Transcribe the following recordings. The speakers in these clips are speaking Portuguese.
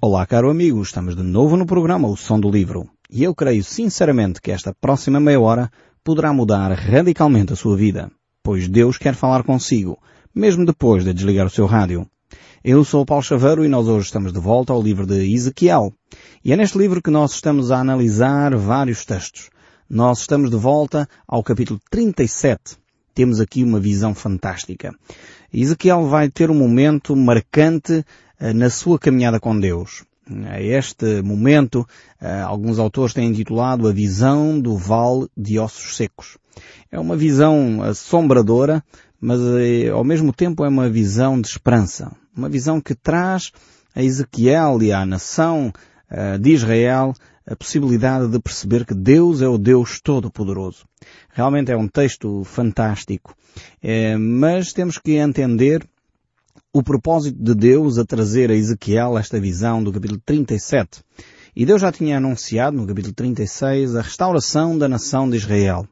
Olá, caro amigo, estamos de novo no programa O Som do Livro. E eu creio sinceramente que esta próxima meia hora poderá mudar radicalmente a sua vida, pois Deus quer falar consigo, mesmo depois de desligar o seu rádio. Eu sou o Paulo Chaveiro e nós hoje estamos de volta ao livro de Ezequiel. E é neste livro que nós estamos a analisar vários textos. Nós estamos de volta ao capítulo 37. Temos aqui uma visão fantástica. Ezequiel vai ter um momento marcante na sua caminhada com Deus. A este momento, eh, alguns autores têm intitulado A Visão do Vale de Ossos Secos. É uma visão assombradora, mas eh, ao mesmo tempo é uma visão de esperança. Uma visão que traz a Ezequiel e à nação de Israel a possibilidade de perceber que Deus é o Deus Todo-Poderoso. Realmente é um texto fantástico. mas temos que entender o propósito de Deus a trazer a Ezequiel esta visão do capítulo 37. E Deus já tinha anunciado no capítulo 36 a restauração da nação de Israel.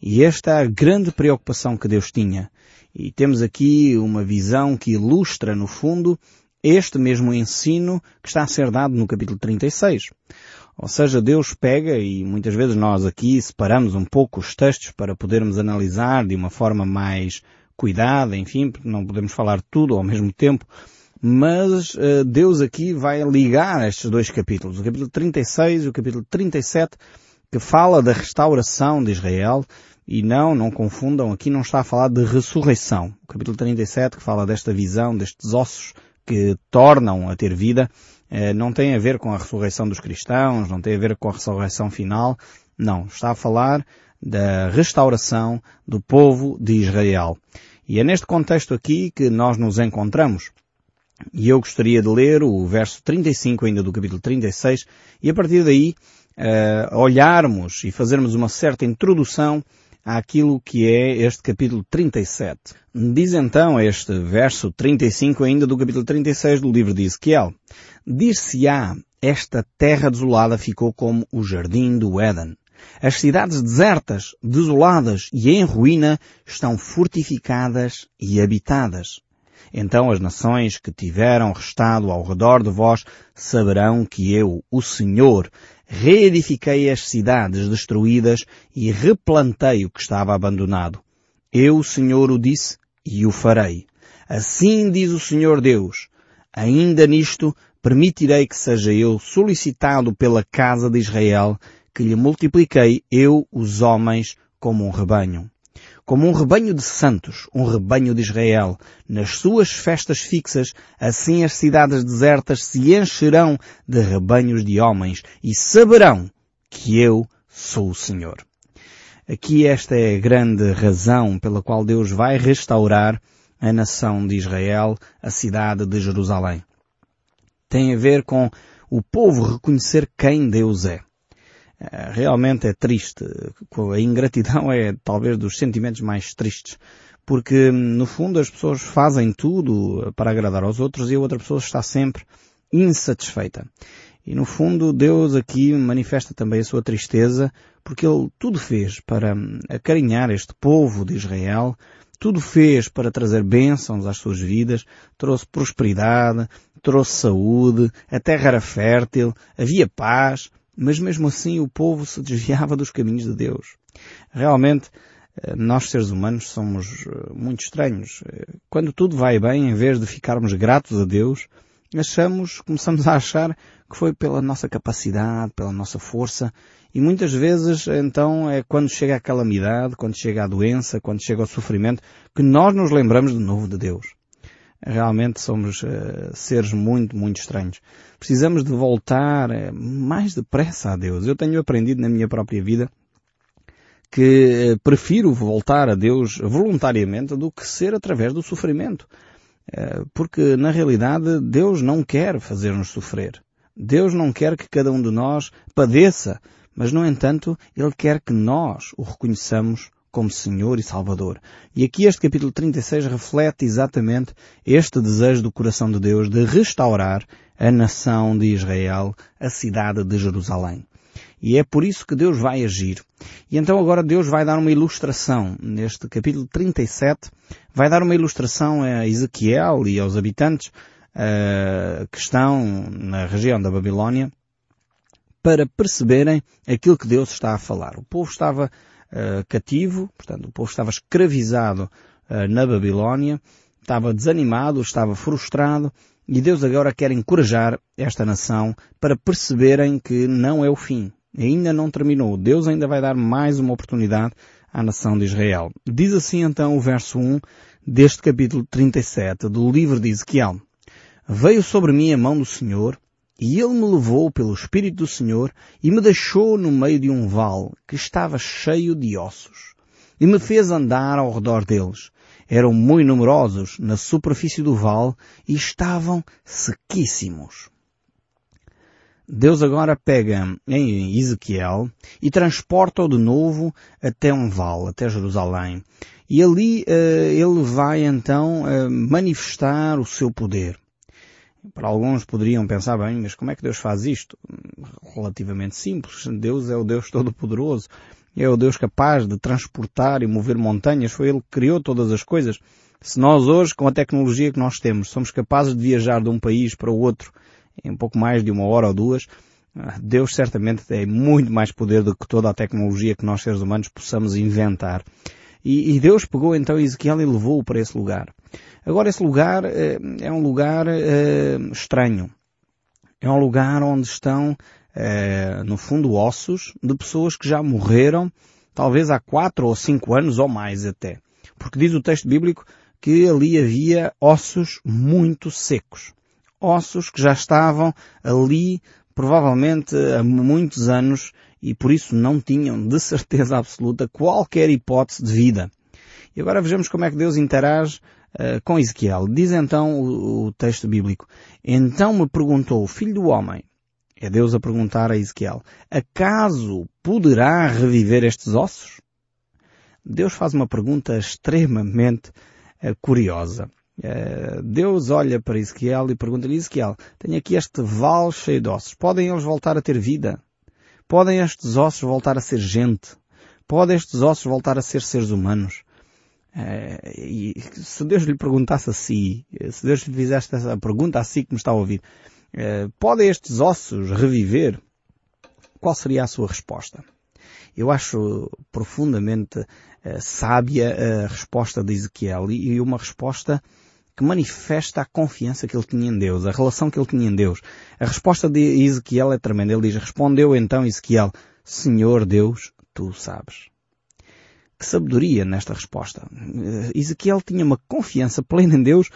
E esta é a grande preocupação que Deus tinha. E temos aqui uma visão que ilustra, no fundo, este mesmo ensino que está a ser dado no capítulo 36. Ou seja, Deus pega, e muitas vezes nós aqui separamos um pouco os textos para podermos analisar de uma forma mais cuidado, enfim, não podemos falar tudo ao mesmo tempo, mas uh, Deus aqui vai ligar estes dois capítulos, o capítulo 36 e o capítulo 37, que fala da restauração de Israel, e não, não confundam, aqui não está a falar de ressurreição. O capítulo 37, que fala desta visão, destes ossos que tornam a ter vida, eh, não tem a ver com a ressurreição dos cristãos, não tem a ver com a ressurreição final, não, está a falar da restauração do povo de Israel. E é neste contexto aqui que nós nos encontramos. E eu gostaria de ler o verso 35 ainda do capítulo 36 e a partir daí uh, olharmos e fazermos uma certa introdução àquilo que é este capítulo 37. Diz então este verso 35 ainda do capítulo 36 do livro de Ezequiel. Dir-se-á, esta terra desolada ficou como o jardim do Éden. As cidades desertas, desoladas e em ruína estão fortificadas e habitadas. Então as nações que tiveram restado ao redor de vós saberão que eu, o Senhor, reedifiquei as cidades destruídas e replantei o que estava abandonado. Eu, o Senhor, o disse e o farei. Assim diz o Senhor Deus. Ainda nisto permitirei que seja eu solicitado pela casa de Israel que lhe multipliquei eu os homens como um rebanho. Como um rebanho de santos, um rebanho de Israel, nas suas festas fixas, assim as cidades desertas se encherão de rebanhos de homens e saberão que eu sou o Senhor. Aqui esta é a grande razão pela qual Deus vai restaurar a nação de Israel, a cidade de Jerusalém. Tem a ver com o povo reconhecer quem Deus é. Eh, realmente é triste. A ingratidão é talvez dos sentimentos mais tristes. Porque, no fundo, as pessoas fazem tudo para agradar aos outros e a outra pessoa está sempre insatisfeita. E, no fundo, Deus aqui manifesta também a sua tristeza porque Ele tudo fez para acarinhar este povo de Israel, tudo fez para trazer bênçãos às suas vidas, trouxe prosperidade, trouxe saúde, a terra era fértil, havia paz, mas mesmo assim o povo se desviava dos caminhos de Deus. Realmente, eh, nós seres humanos somos eh, muito estranhos. Eh, quando tudo vai bem, em vez de ficarmos gratos a Deus, achamos, começamos a achar que foi pela nossa capacidade, pela nossa força, e muitas vezes, então, é quando chega a calamidade, quando chega a doença, quando chega o sofrimento, que nós nos lembramos de novo de Deus. Realmente somos uh, seres muito, muito estranhos. Precisamos de voltar uh, mais depressa a Deus. Eu tenho aprendido na minha própria vida que uh, prefiro voltar a Deus voluntariamente do que ser através do sofrimento. Porque, na realidade, Deus não quer fazer-nos sofrer. Deus não quer que cada um de nós padeça, mas, no entanto, Ele quer que nós o reconheçamos como Senhor e Salvador. E aqui este capítulo 36 reflete exatamente este desejo do coração de Deus de restaurar a nação de Israel, a cidade de Jerusalém. E é por isso que Deus vai agir. E então agora Deus vai dar uma ilustração. Neste capítulo 37, vai dar uma ilustração a Ezequiel e aos habitantes uh, que estão na região da Babilónia para perceberem aquilo que Deus está a falar. O povo estava uh, cativo, portanto, o povo estava escravizado uh, na Babilónia, estava desanimado, estava frustrado, e Deus agora quer encorajar esta nação para perceberem que não é o fim. Ainda não terminou. Deus ainda vai dar mais uma oportunidade à nação de Israel. Diz assim então o verso 1 deste capítulo 37 do livro de Ezequiel. Veio sobre mim a mão do Senhor, e ele me levou pelo Espírito do Senhor e me deixou no meio de um vale que estava cheio de ossos. E me fez andar ao redor deles. Eram muito numerosos na superfície do vale e estavam sequíssimos. Deus agora pega em Ezequiel e transporta-o de novo até um vale, até Jerusalém. E ali uh, ele vai então uh, manifestar o seu poder. Para alguns poderiam pensar, bem, mas como é que Deus faz isto? Relativamente simples. Deus é o Deus Todo-Poderoso. É o Deus capaz de transportar e mover montanhas. Foi Ele que criou todas as coisas. Se nós hoje, com a tecnologia que nós temos, somos capazes de viajar de um país para o outro em pouco mais de uma hora ou duas, Deus certamente tem muito mais poder do que toda a tecnologia que nós seres humanos possamos inventar. E, e Deus pegou então Ezequiel e levou-o para esse lugar. Agora esse lugar eh, é um lugar eh, estranho. É um lugar onde estão, eh, no fundo, ossos de pessoas que já morreram, talvez há quatro ou cinco anos ou mais até. Porque diz o texto bíblico que ali havia ossos muito secos. Ossos que já estavam ali provavelmente há muitos anos e por isso não tinham de certeza absoluta qualquer hipótese de vida. E agora vejamos como é que Deus interage uh, com Ezequiel. Diz então o, o, texto bíblico, Então me perguntou, filho do homem, é Deus a perguntar a Ezequiel, acaso poderá reviver estes ossos? Deus faz uma pergunta extremamente uh, curiosa. Uh, Deus olha para Ezequiel e pergunta-lhe, Ezequiel, tenho aqui este vale cheio de ossos, podem eles voltar a ter vida? Podem estes ossos voltar a ser gente? Podem estes ossos voltar a ser seres humanos? Uh, e se Deus lhe perguntasse assim, se Deus lhe fizesse essa pergunta assim que me está a ouvir, uh, podem estes ossos reviver? Qual seria a sua resposta? Eu acho profundamente sábia a resposta de Ezequiel e, e uma resposta que manifesta a confiança que ele tinha em Deus, a relação que ele tinha em Deus. A resposta de Ezequiel é tremenda. Ele diz, respondeu então Ezequiel, Senhor Deus, tu sabes. Que sabedoria nesta resposta. Ezequiel tinha uma confiança plena em Deus,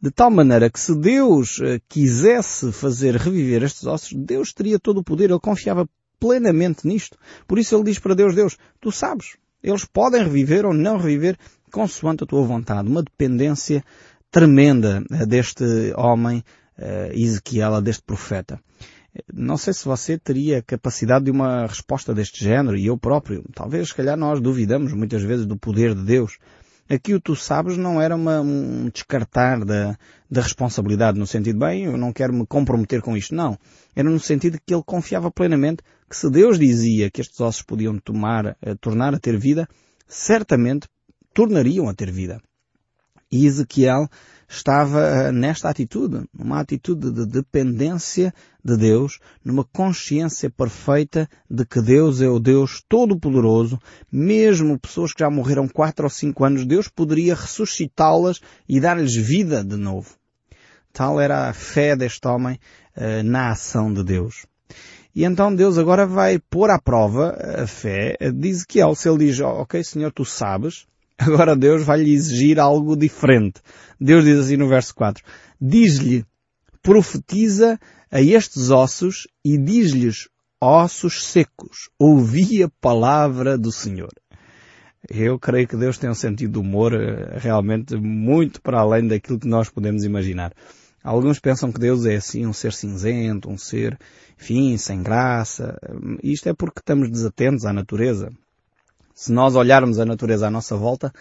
de tal maneira que se Deus eh, quisesse fazer reviver estes ossos, Deus teria todo o poder. Ele confiava plenamente nisto. Por isso ele diz para Deus, Deus, tu sabes. Eles podem reviver ou não reviver consoante a tua vontade. Uma dependência tremenda eh, deste homem, eh, Ezequiel, deste profeta. Não sei se você teria capacidade de uma resposta deste género, e eu próprio. Talvez, se calhar, nós duvidamos muitas vezes do poder de Deus. Aqui o tu sabes não era uma, um descartar da, da responsabilidade no sentido, bem, eu não quero me comprometer com isto. Não. Era no sentido que ele confiava plenamente que se Deus dizia que estes ossos podiam tomar, eh, tornar a ter vida, certamente tornariam a ter vida. E Ezequiel estava eh, nesta atitude, numa atitude de dependência de Deus, numa consciência perfeita de que Deus é o Deus Todo-Poderoso, mesmo pessoas que já morreram quatro ou cinco anos, Deus poderia ressuscitá-las e dar-lhes vida de novo. Tal era a fé deste homem uh, na ação de Deus. E então Deus agora vai pôr à prova a fé de Ezequiel. Se ele diz, ok Senhor, tu sabes, Agora Deus vai lhe exigir algo diferente. Deus diz assim no verso 4. Diz-lhe, profetiza a estes ossos e diz-lhes, ossos secos, ouvi a palavra do Senhor. Eu creio que Deus tem um sentido de humor eh, realmente muito para além daquilo que nós podemos imaginar. Alguns pensam que Deus é assim um ser cinzento, um ser, enfim, sem graça. Isto é porque estamos desatentos à natureza. Se nós olharmos a natureza à nossa volta,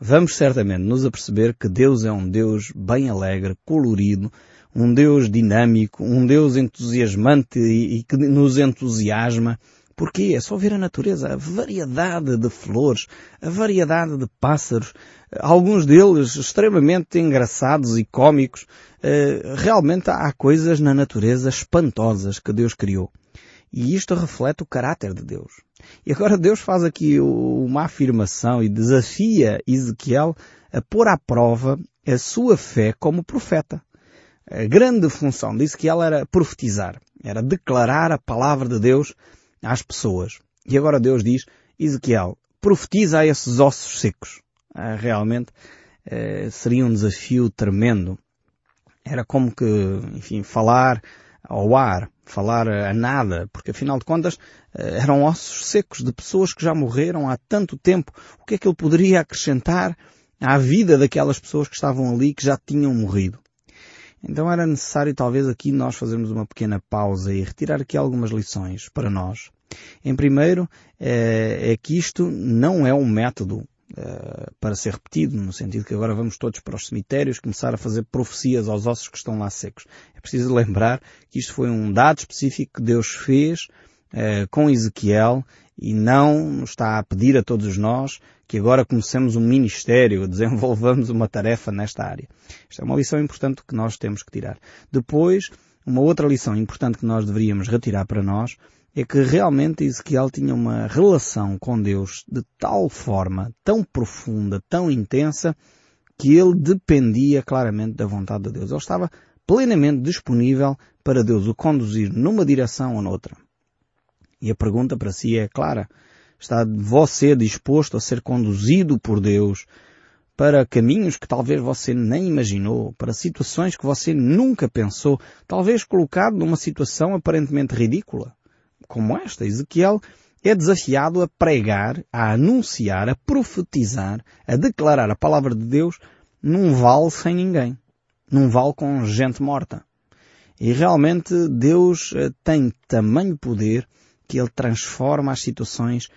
vamos certamente nos aperceber que Deus é um Deus bem alegre, colorido, um Deus dinâmico, um Deus entusiasmante e, que nos entusiasma, Porquê? É só ver a natureza, a variedade de flores, a variedade de pássaros, alguns deles extremamente engraçados e cômicos. Eh, realmente há coisas na natureza espantosas que Deus criou. E isto reflete o caráter de Deus. E agora Deus faz aqui uma afirmação e desafia Ezequiel a pôr à prova a sua fé como profeta. A grande função de Ezequiel era profetizar, era declarar a palavra de Deus às pessoas. E agora Deus diz, Ezequiel, profetiza a esses ossos secos. Ah, realmente eh, seria um desafio tremendo. Era como que, enfim, falar ao ar, falar a nada, porque afinal de contas eh, eram ossos secos de pessoas que já morreram há tanto tempo. O que é que ele poderia acrescentar à vida daquelas pessoas que estavam ali que já tinham morrido? Então era necessário talvez aqui nós fazermos uma pequena pausa e retirar aqui algumas lições para nós. Em primeiro, é, é que isto não é um método Uh, para ser repetido, no sentido que agora vamos todos para os cemitérios começar a fazer profecias aos ossos que estão lá secos. É preciso lembrar que isto foi um dado específico que Deus fez uh, com Ezequiel e não está a pedir a todos nós que agora comecemos um ministério, desenvolvamos uma tarefa nesta área. Esta é uma lição importante que nós temos que tirar. Depois, uma outra lição importante que nós deveríamos retirar para nós é que realmente Ezequiel tinha uma relação com Deus de tal forma, tão profunda, tão intensa, que ele dependia claramente da vontade de Deus. Ele estava plenamente disponível para Deus o conduzir numa direção ou noutra. E a pergunta para si é clara. Está você disposto a ser conduzido por Deus para caminhos que talvez você nem imaginou, para situações que você nunca pensou, talvez colocado numa situação aparentemente ridícula? Como esta, Ezequiel é desafiado a pregar, a anunciar, a profetizar, a declarar a palavra de Deus num vale sem ninguém. Num vale com gente morta. E realmente Deus eh, tem tamanho poder que Ele transforma as situações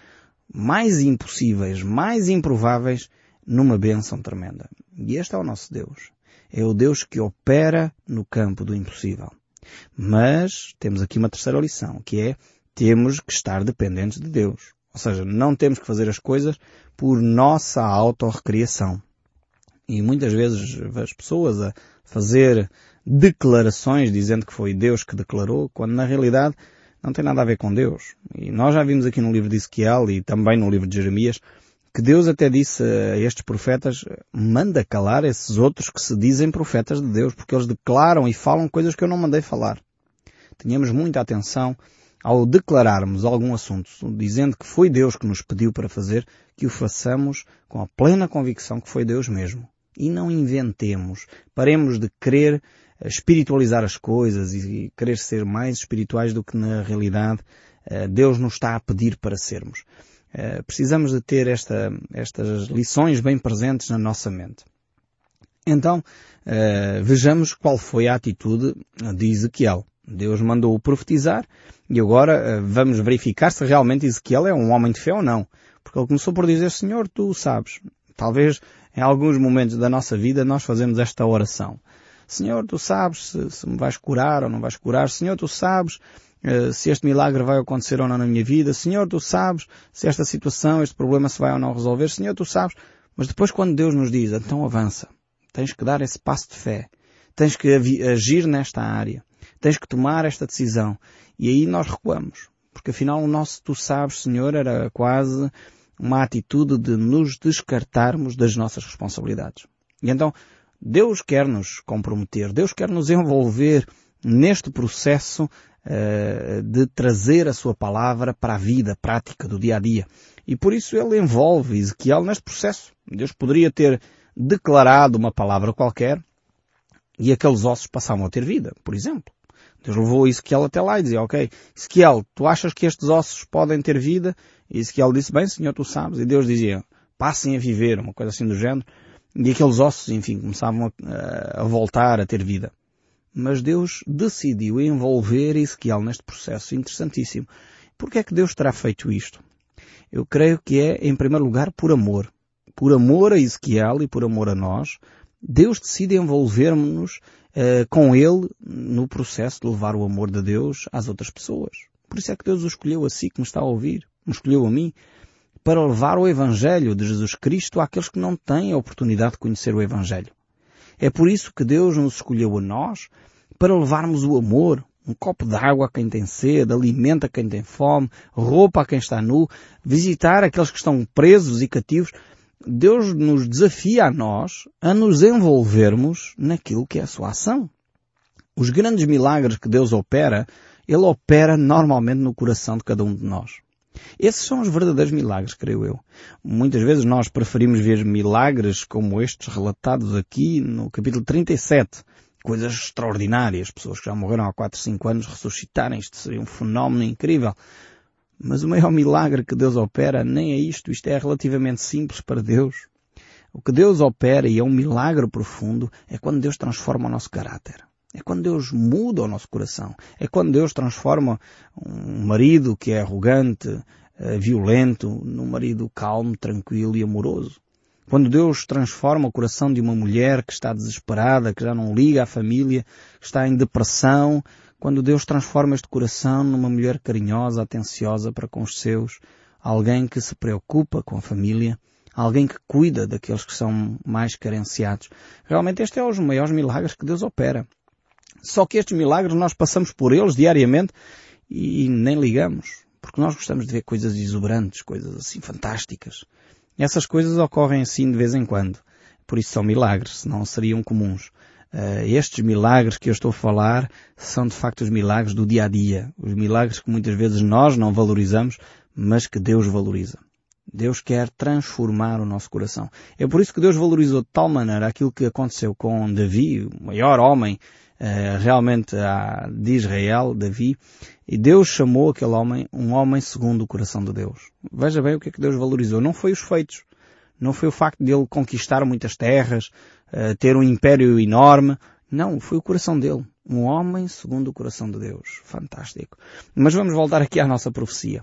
mais impossíveis, mais improváveis, numa bênção tremenda. E este é o nosso Deus. É o Deus que opera no campo do impossível. Mas temos aqui uma terceira lição, que é temos que estar dependentes de Deus. Ou seja, não temos que fazer as coisas por nossa autorrecriação. E muitas vezes as pessoas a fazer declarações dizendo que foi Deus que declarou, quando na realidade não tem nada a ver com Deus. E nós já vimos aqui no livro de Ezequiel e também no livro de Jeremias que Deus até disse a estes profetas, manda calar esses outros que se dizem profetas de Deus, porque eles declaram e falam coisas que eu não mandei falar. Tenhamos muita atenção ao declararmos algum assunto, dizendo que foi Deus que nos pediu para fazer, que o façamos com a plena convicção que foi Deus mesmo. E não inventemos. Paremos de querer eh, espiritualizar as coisas e querer ser mais espirituais do que na realidade eh, Deus nos está a pedir para sermos. Eh, precisamos de ter esta, estas lições bem presentes na nossa mente. Então, vejamos qual foi a atitude de Ezequiel. Deus mandou-o profetizar e agora eh, vamos verificar se realmente Ezequiel é um homem de fé ou não. Porque ele começou por dizer, Senhor, tu sabes. Talvez em alguns momentos da nossa vida nós fazemos esta oração. Senhor, tu sabes se, se me vais curar ou não vais curar. Senhor, tu sabes uh, se este milagre vai acontecer ou não na minha vida. Senhor, tu sabes se esta situação, este problema se vai ou não resolver. Senhor, tu sabes. Mas depois quando Deus nos diz, então avança. Tens que dar esse passo de fé. Tens que agir nesta área. Tens que tomar esta decisão. E aí nós recuamos. Porque afinal o nosso tu sabes, Senhor, era quase uma atitude de nos descartarmos das nossas responsabilidades. E então, Deus quer nos comprometer, Deus quer nos envolver neste processo uh, de trazer a sua palavra para a vida prática do dia a dia. E por isso ele envolve Ezequiel neste processo. Deus poderia ter declarado uma palavra qualquer e aqueles ossos passavam a ter vida, por exemplo. Deus levou Ezequiel até lá e dizia, ok, Ezequiel, tu achas que estes ossos podem ter vida? E Ezequiel disse, bem, Senhor, tu sabes. E Deus dizia, passem a viver, uma coisa assim do género. E aqueles ossos, enfim, começavam a, a voltar a ter vida. Mas Deus decidiu envolver Ezequiel neste processo interessantíssimo. Por que é que Deus terá feito isto? Eu creio que é, em primeiro lugar, por amor. Por amor a Ezequiel e por amor a nós, Deus decide envolver-nos uh, com Ele no processo de levar o amor de Deus às outras pessoas. Por isso é que Deus o escolheu a si que me está a ouvir, me escolheu a mim, para levar o Evangelho de Jesus Cristo àqueles que não têm a oportunidade de conhecer o Evangelho. É por isso que Deus nos escolheu a nós para levarmos o amor, um copo de água a quem tem sede, alimento a quem tem fome, roupa a quem está nu, visitar aqueles que estão presos e cativos. Deus nos desafia a nós a nos envolvermos naquilo que é a sua ação. Os grandes milagres que Deus opera, Ele opera normalmente no coração de cada um de nós. Esses são os verdadeiros milagres, creio eu. Muitas vezes nós preferimos ver milagres como estes relatados aqui no capítulo 37. Coisas extraordinárias. Pessoas que já morreram há 4, 5 anos ressuscitarem. Isto seria um fenómeno incrível. Mas o maior milagre que Deus opera nem é isto. Isto é relativamente simples para Deus. O que Deus opera, e é um milagre profundo, é quando Deus transforma o nosso caráter. É quando Deus muda o nosso coração. É quando Deus transforma um marido que é arrogante, eh, violento, num marido calmo, tranquilo e amoroso. Quando Deus transforma o coração de uma mulher que está desesperada, que já não liga à família, que está em depressão, quando Deus transforma este coração numa mulher carinhosa, atenciosa para com os seus, alguém que se preocupa com a família, alguém que cuida daqueles que são mais carenciados. Realmente este é um dos maiores milagres que Deus opera. Só que estes milagres nós passamos por eles diariamente e nem ligamos. Porque nós gostamos de ver coisas exuberantes, coisas assim fantásticas. Essas coisas ocorrem assim de vez em quando. Por isso são milagres, senão seriam comuns. Uh, estes milagres que eu estou a falar são de facto os milagres do dia a dia. Os milagres que muitas vezes nós não valorizamos, mas que Deus valoriza. Deus quer transformar o nosso coração. É por isso que Deus valorizou de tal maneira aquilo que aconteceu com Davi, o maior homem eh, realmente de Israel, Davi, e Deus chamou aquele homem um homem segundo o coração de Deus. Veja bem o que é que Deus valorizou. Não foi os feitos. Não foi o facto de ele conquistar muitas terras, uh, ter um império enorme. Não, foi o coração dele. Um homem segundo o coração de Deus. Fantástico. Mas vamos voltar aqui à nossa profecia.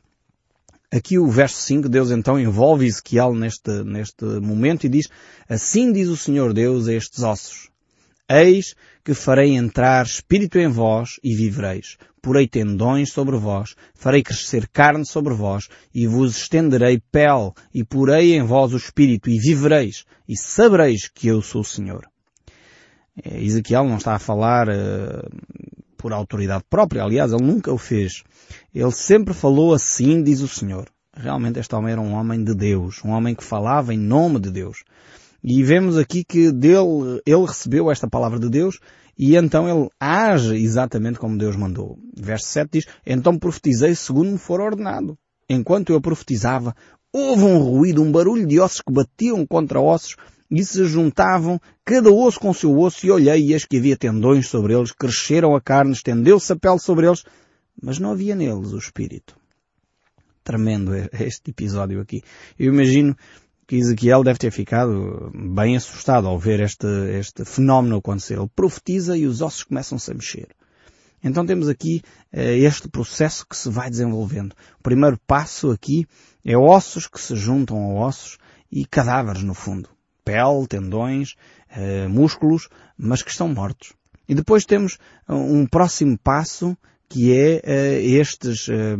Aqui o verso 5, Deus então envolve Ezequiel neste, neste momento e diz, assim diz o Senhor Deus a estes ossos. Eis que farei entrar espírito em vós e vivereis. Porei tendões sobre vós, farei crescer carne sobre vós e vos estenderei pele e porei em vós o espírito e vivereis e sabereis que eu sou o Senhor. É, Ezequiel não está a falar uh, por autoridade própria, aliás, ele nunca o fez. Ele sempre falou assim, diz o Senhor. Realmente este homem era um homem de Deus, um homem que falava em nome de Deus. E vemos aqui que dele, ele recebeu esta palavra de Deus e então ele age exatamente como Deus mandou. Verso 7 diz, então profetizei segundo me for ordenado. Enquanto eu profetizava, houve um ruído, um barulho de ossos que batiam contra ossos e se juntavam, cada osso com seu osso, e olhei e eis que havia tendões sobre eles, cresceram a carne, estendeu-se a pele sobre eles, mas não havia neles o espírito. Tremendo este episódio aqui. Eu imagino que Ezequiel deve ter ficado bem assustado ao ver este, este fenómeno acontecer. Ele profetiza e os ossos começam-se a mexer. Então temos aqui eh, este processo que se vai desenvolvendo. O primeiro passo aqui é ossos que se juntam a ossos e cadáveres no fundo. Pele, tendões, eh, músculos, mas que estão mortos. E depois temos um próximo passo que é eh, estes eh,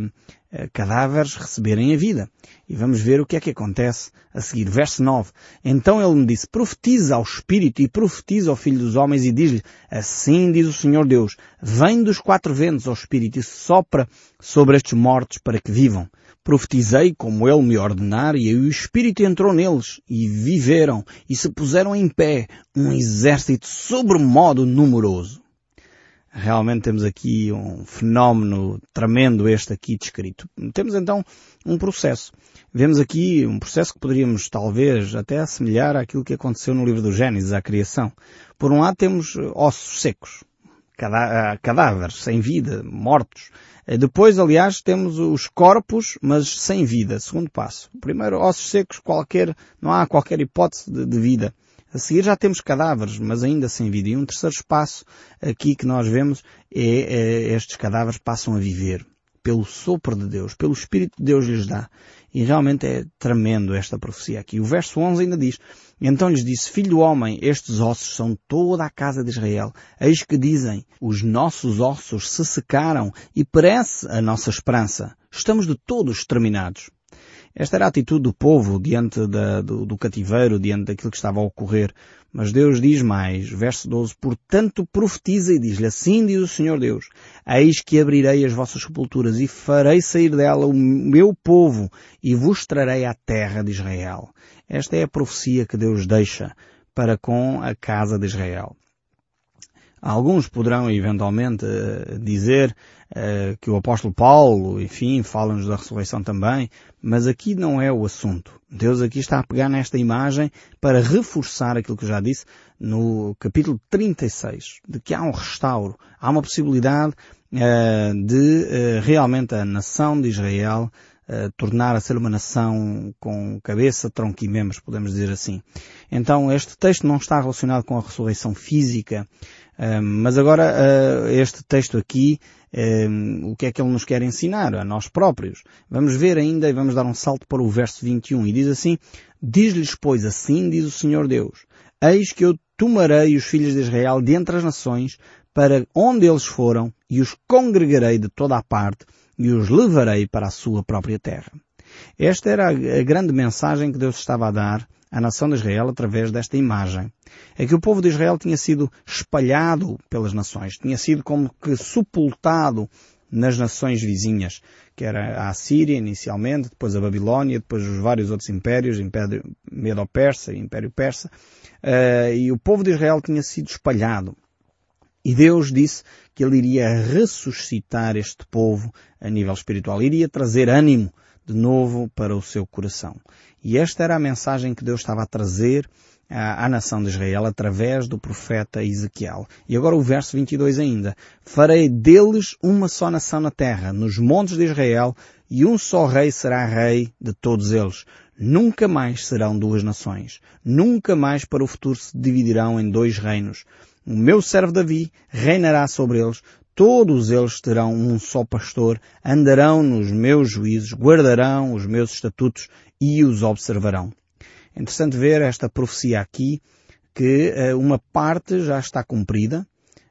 cadáveres receberem a vida. E vamos ver o que é que acontece a seguir. Verso 9. Então ele me disse, profetiza ao Espírito e profetiza ao Filho dos Homens e diz-lhe, assim diz o Senhor Deus, vem dos quatro ventos ao Espírito e sopra sobre estes mortos para que vivam. Profetizei como ele me ordenar e o Espírito entrou neles e viveram e se puseram em pé um exército sobremodo numeroso. Realmente temos aqui um fenómeno tremendo este aqui descrito. Temos então um processo. Vemos aqui um processo que poderíamos talvez até assemelhar àquilo que aconteceu no livro do Gênesis, à criação. Por um lado temos ossos secos, ah, cadáveres sem vida, mortos. Eh, depois, aliás, temos os corpos, mas sem vida, segundo passo. Primeiro, ossos secos, qualquer, não há qualquer hipótese de, de vida. A seguir já temos cadáveres, mas ainda sem vida. E um terceiro espaço aqui que nós vemos é, é estes cadáveres passam a viver. pelo sopro de Deus, pelo Espírito de Deus lhes dá. E realmente é tremendo esta profecia aqui. O verso 11 ainda diz, Então lhes disse, Filho do homem, estes ossos são toda a casa de Israel. Eis que dizem, os nossos ossos se secaram e perece a nossa esperança. Estamos de todos exterminados. Esta era a atitude do povo diante da, do, do, cativeiro, diante daquilo que estava a ocorrer. Mas Deus diz mais, verso 12, Portanto profetiza e diz-lhe, assim diz o Senhor Deus, Eis que abrirei as vossas sepulturas e farei sair dela o meu povo e vos trarei à terra de Israel. Esta é a profecia que Deus deixa para com a casa de Israel. Alguns poderão eventualmente eh, dizer uh, que o apóstolo Paulo, enfim, fala-nos da ressurreição também, mas aqui não é o assunto. Deus aqui está a pegar nesta imagem para reforçar aquilo que eu já disse no capítulo 36, de que há um restauro, há uma possibilidade uh, de realmente a nação de Israel tornar a ser uma nação com cabeça, tronco e membros, podemos dizer assim. Então este texto não está relacionado com a ressurreição física, mas agora uh, este texto aqui, o que é que ele nos quer ensinar? A nós próprios. Vamos ver ainda e vamos dar um salto para o verso 21 e diz assim, Diz-lhes, pois, assim diz o Senhor Deus, Eis que eu tomarei os filhos de Israel de entre as nações para onde eles foram e os congregarei de toda a parte e os levarei para a sua própria terra. Esta era a grande mensagem que Deus estava a dar à nação de Israel através desta imagem. É que o povo de Israel tinha sido espalhado pelas nações, tinha sido como que sepultado nas nações vizinhas, que era a Assíria inicialmente, depois a Babilónia, depois os vários outros impérios, Império Medo-Persa, Império Persa, uh, e o povo de Israel tinha sido espalhado. E Deus disse que Ele iria ressuscitar este povo a nível espiritual, iria trazer ânimo de novo para o seu coração. E esta era a mensagem que Deus estava a trazer à, à nação de Israel através do profeta Ezequiel. E agora o verso 22 ainda. Farei deles uma só nação na terra, nos montes de Israel, e um só rei será rei de todos eles. Nunca mais serão duas nações. Nunca mais para o futuro se dividirão em dois reinos. O meu servo Davi reinará sobre eles, todos eles terão um só pastor, andarão nos meus juízos, guardarão os meus estatutos e os observarão. É interessante ver esta profecia aqui, que uh, uma parte já está cumprida,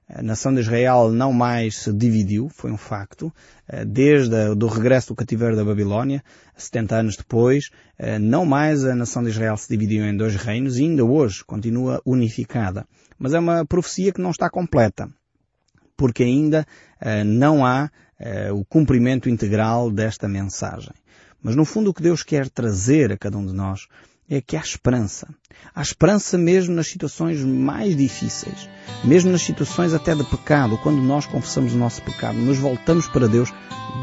a nação de Israel não mais se dividiu, foi um facto. Eh, desde o regresso do cativeiro da Babilónia, 70 anos depois, eh, não mais a nação de Israel se dividiu em dois reinos e ainda hoje continua unificada. Mas é uma profecia que não está completa porque ainda uh, não há o cumprimento integral desta mensagem. Mas no fundo o que Deus quer trazer a cada um de nós é que há esperança. Há esperança mesmo nas situações mais difíceis, mesmo nas situações até de pecado, quando nós confessamos o nosso pecado, nos voltamos para Deus,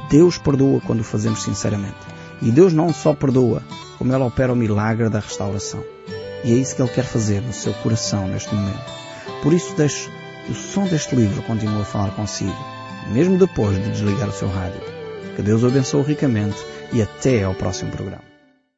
Deus perdoa quando o fazemos sinceramente. E Deus não só perdoa, como Ele opera o milagre da restauração. E é isso que Ele quer fazer no seu coração neste momento. Por isso deixe que o som deste livro continue a falar consigo, mesmo depois de desligar o seu rádio. Que Deus o abençoe ricamente e até ao próximo programa.